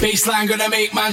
Baseline gonna make my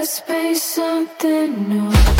Let's space something new.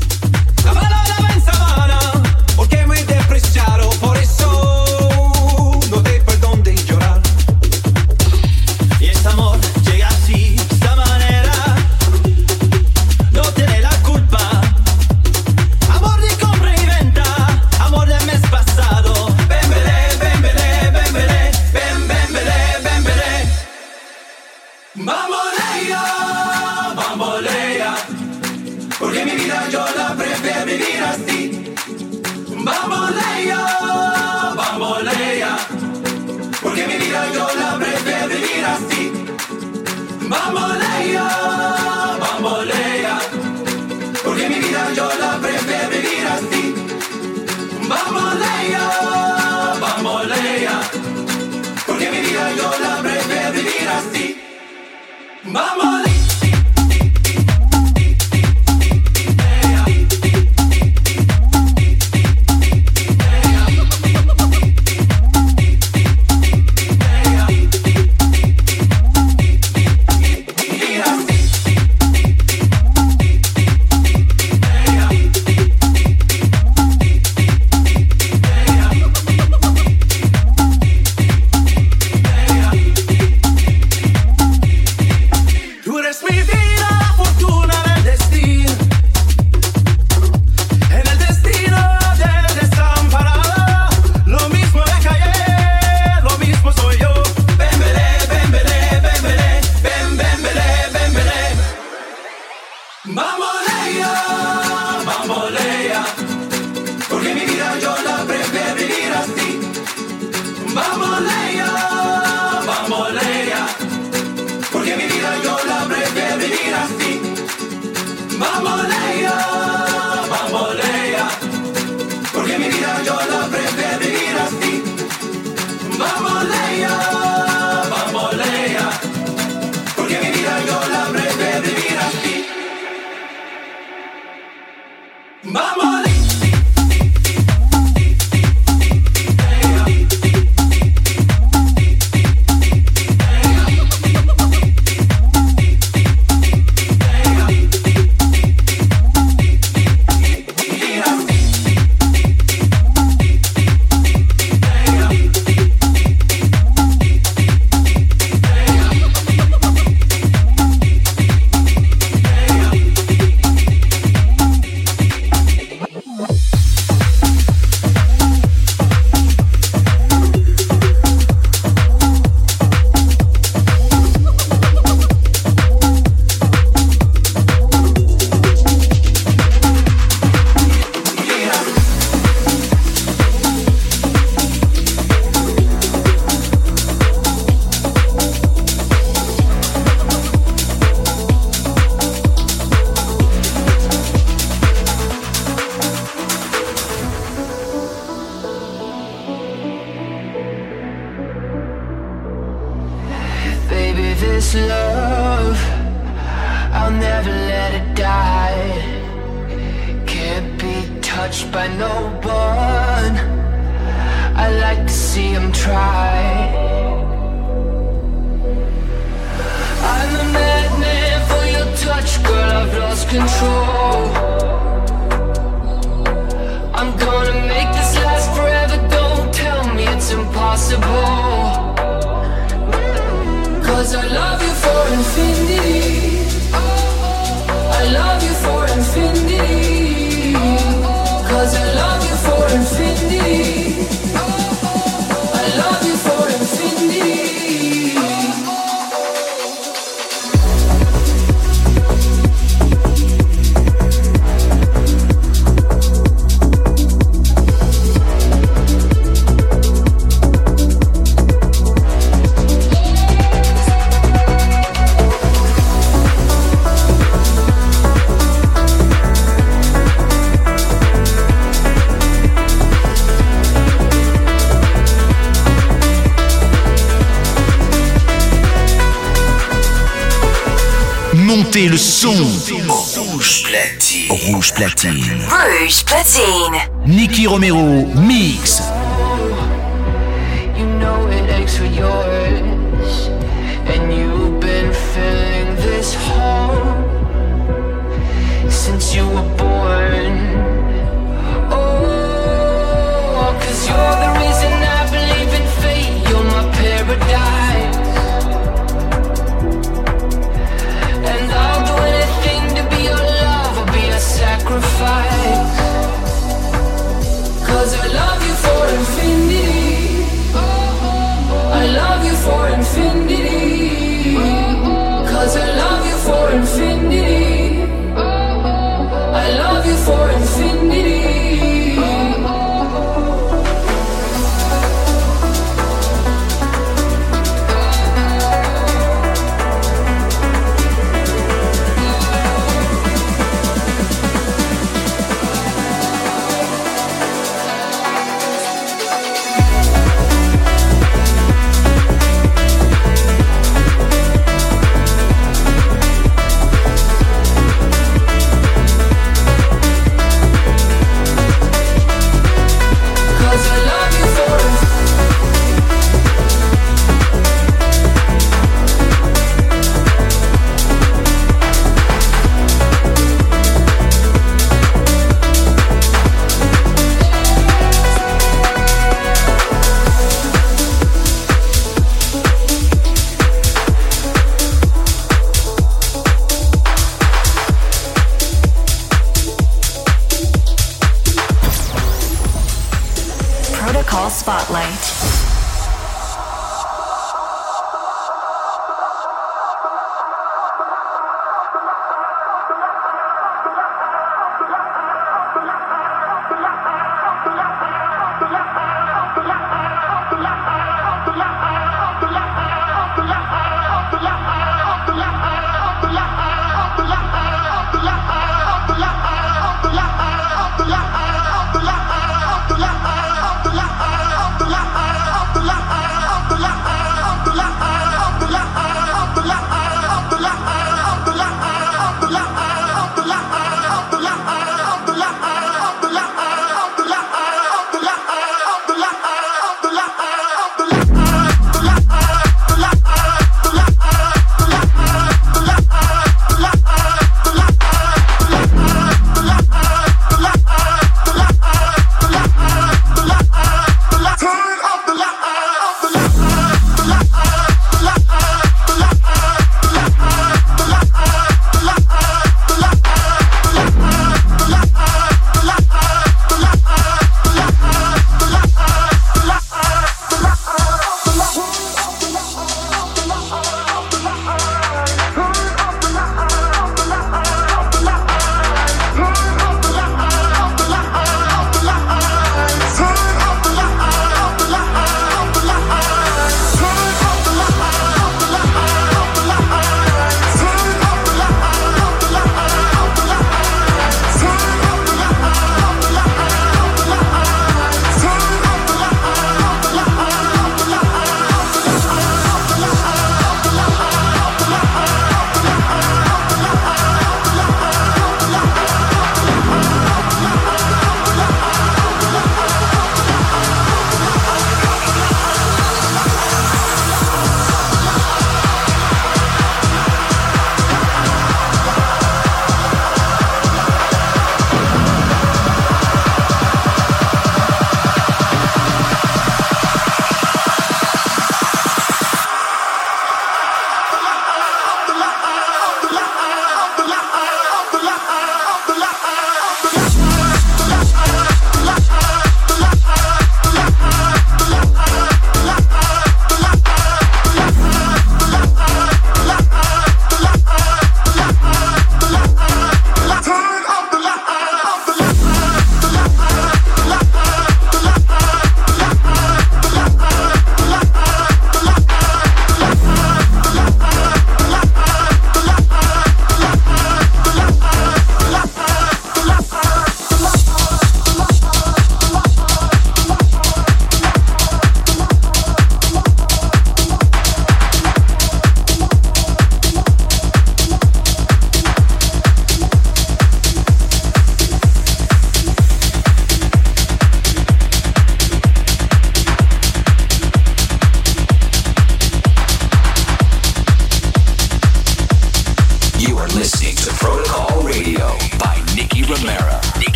Since you were born.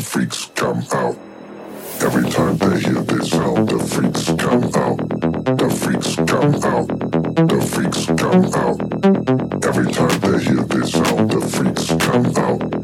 The freaks come out. Every time they hear this sound, the freaks come out. The freaks come out. The freaks come out. Every time they hear this sound, the freaks come out.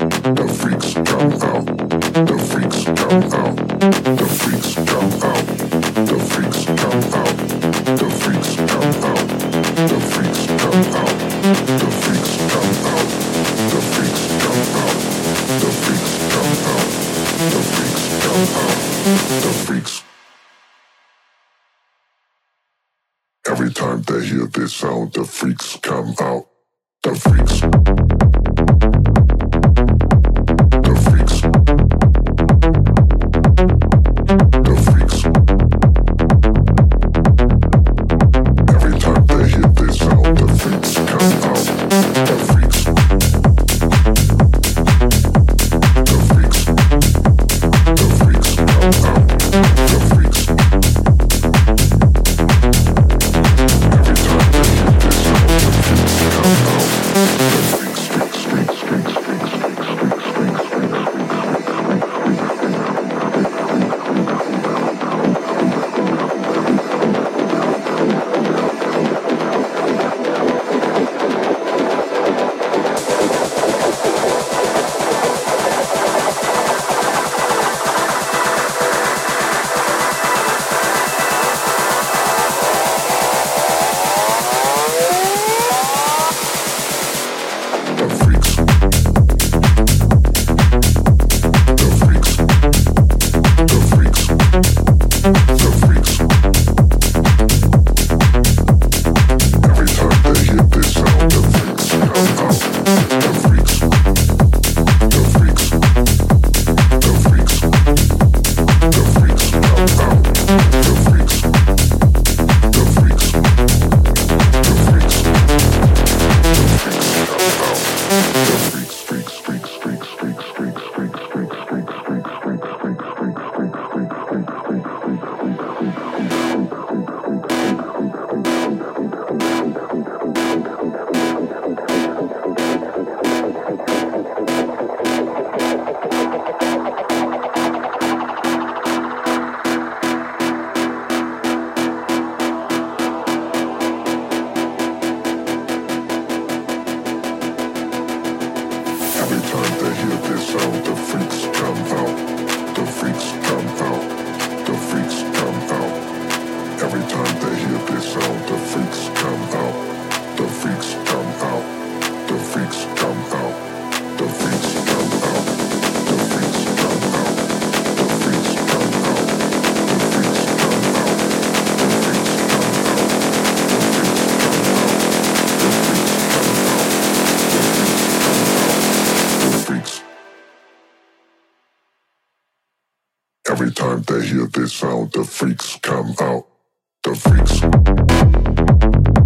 time they hear this sound, the freaks come out. The freaks.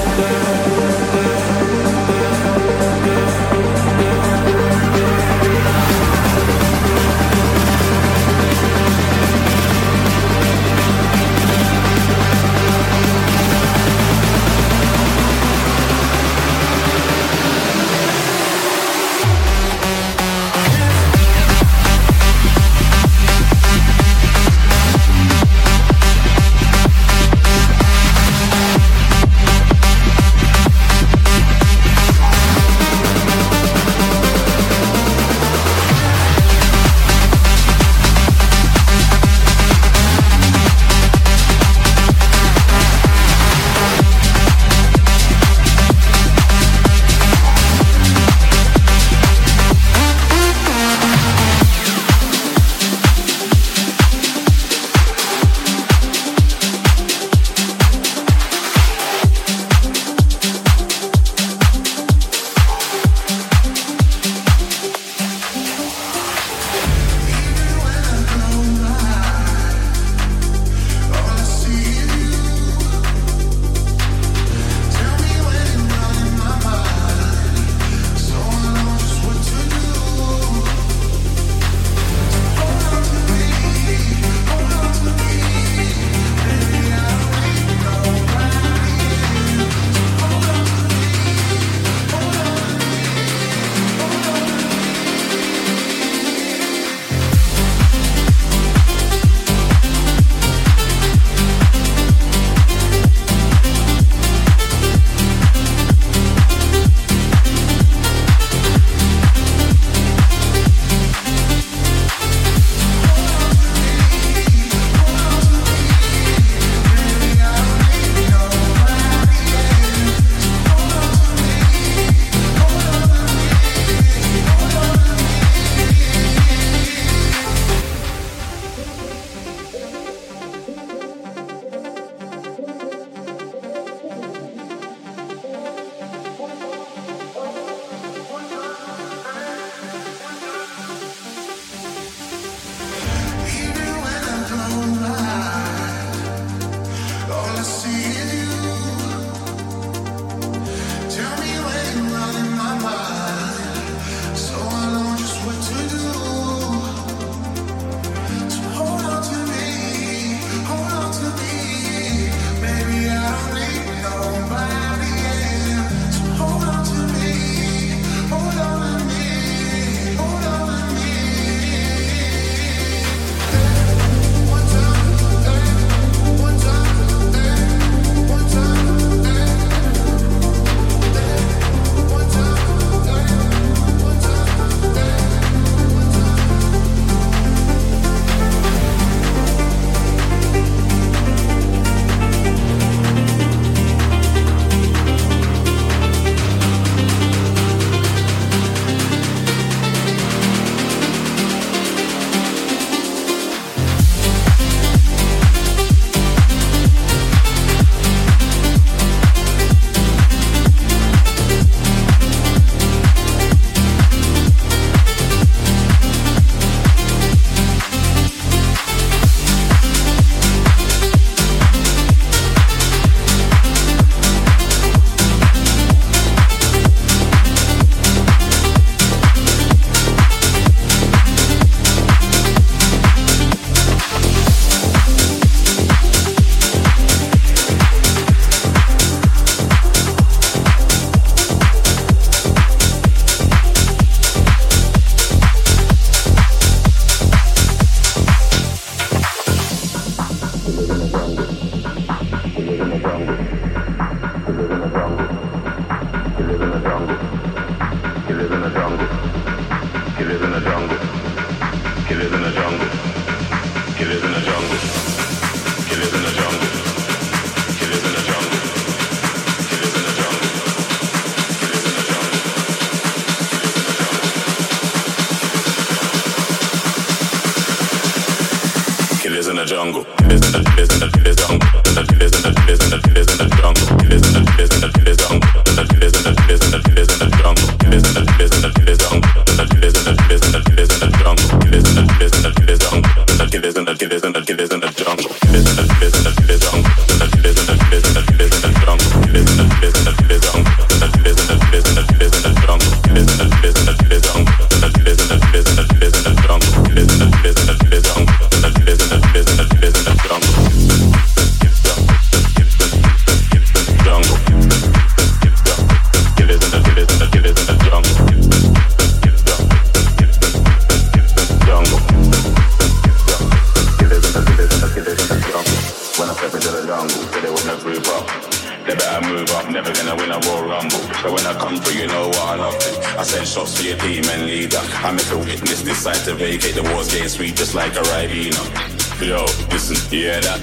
You hear that?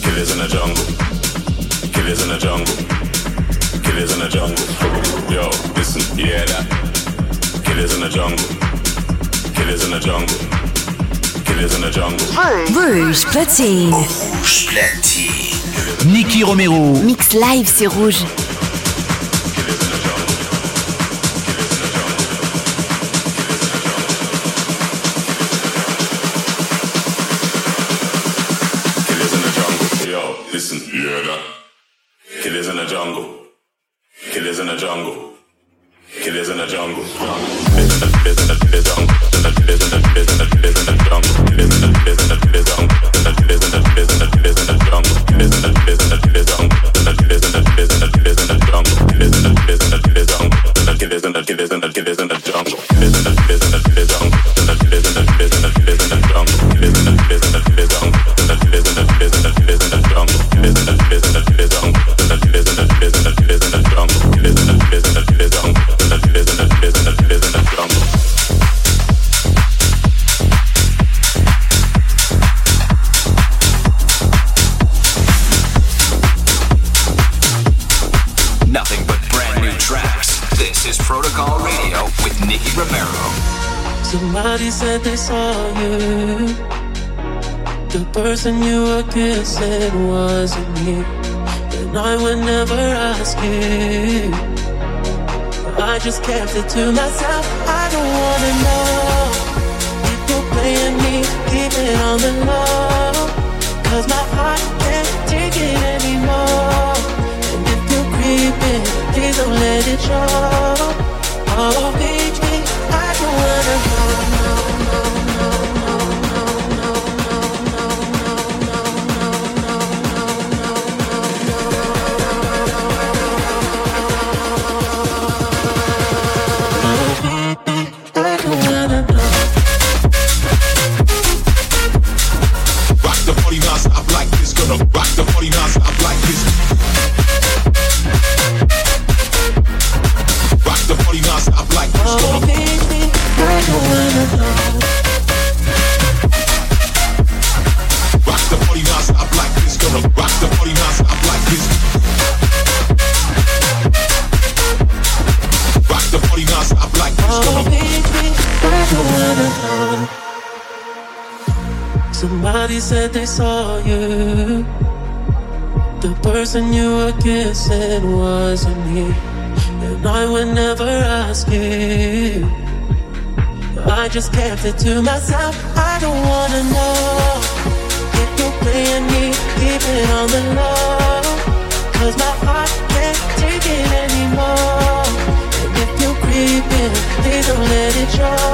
Killers in the jungle. Killers in the jungle. Killers in the jungle. Yo, listen. Killers in the jungle. Killers in the jungle. Killers in the jungle. Rouge platine. Rouge platine. Nicky Romero. Mix live, c'est rouge. Person you were kissing wasn't me. And I would never ask you. I just kept it to myself. I don't wanna know you're playing me. Keep it on the low. Cause my heart can't take it anymore. And if you're creeping, please don't let it show. Oh, said they saw you. The person you were kissing wasn't me. And I would never ask you. I just kept it to myself. I don't wanna know if you're playing me. Keep it on the low. Cause my heart can't take it anymore. And if you're creeping, please don't let it show.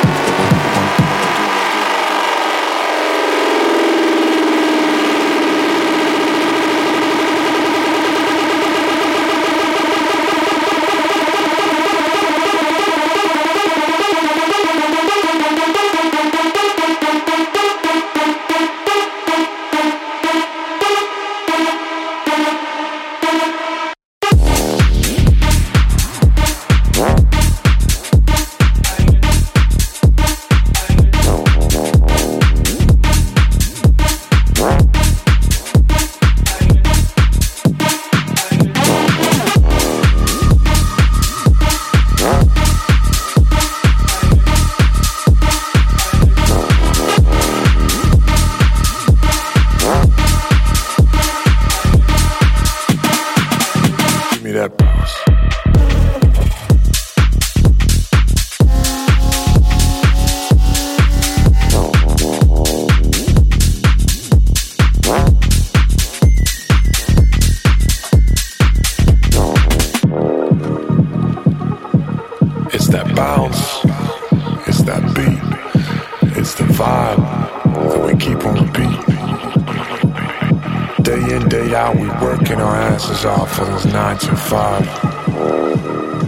Day in, day out, we working our asses off for those nine to five.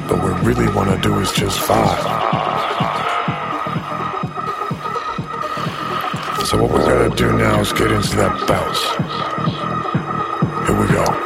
But what we really wanna do is just five. So what we gotta do now is get into that bounce. Here we go.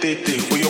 te, te,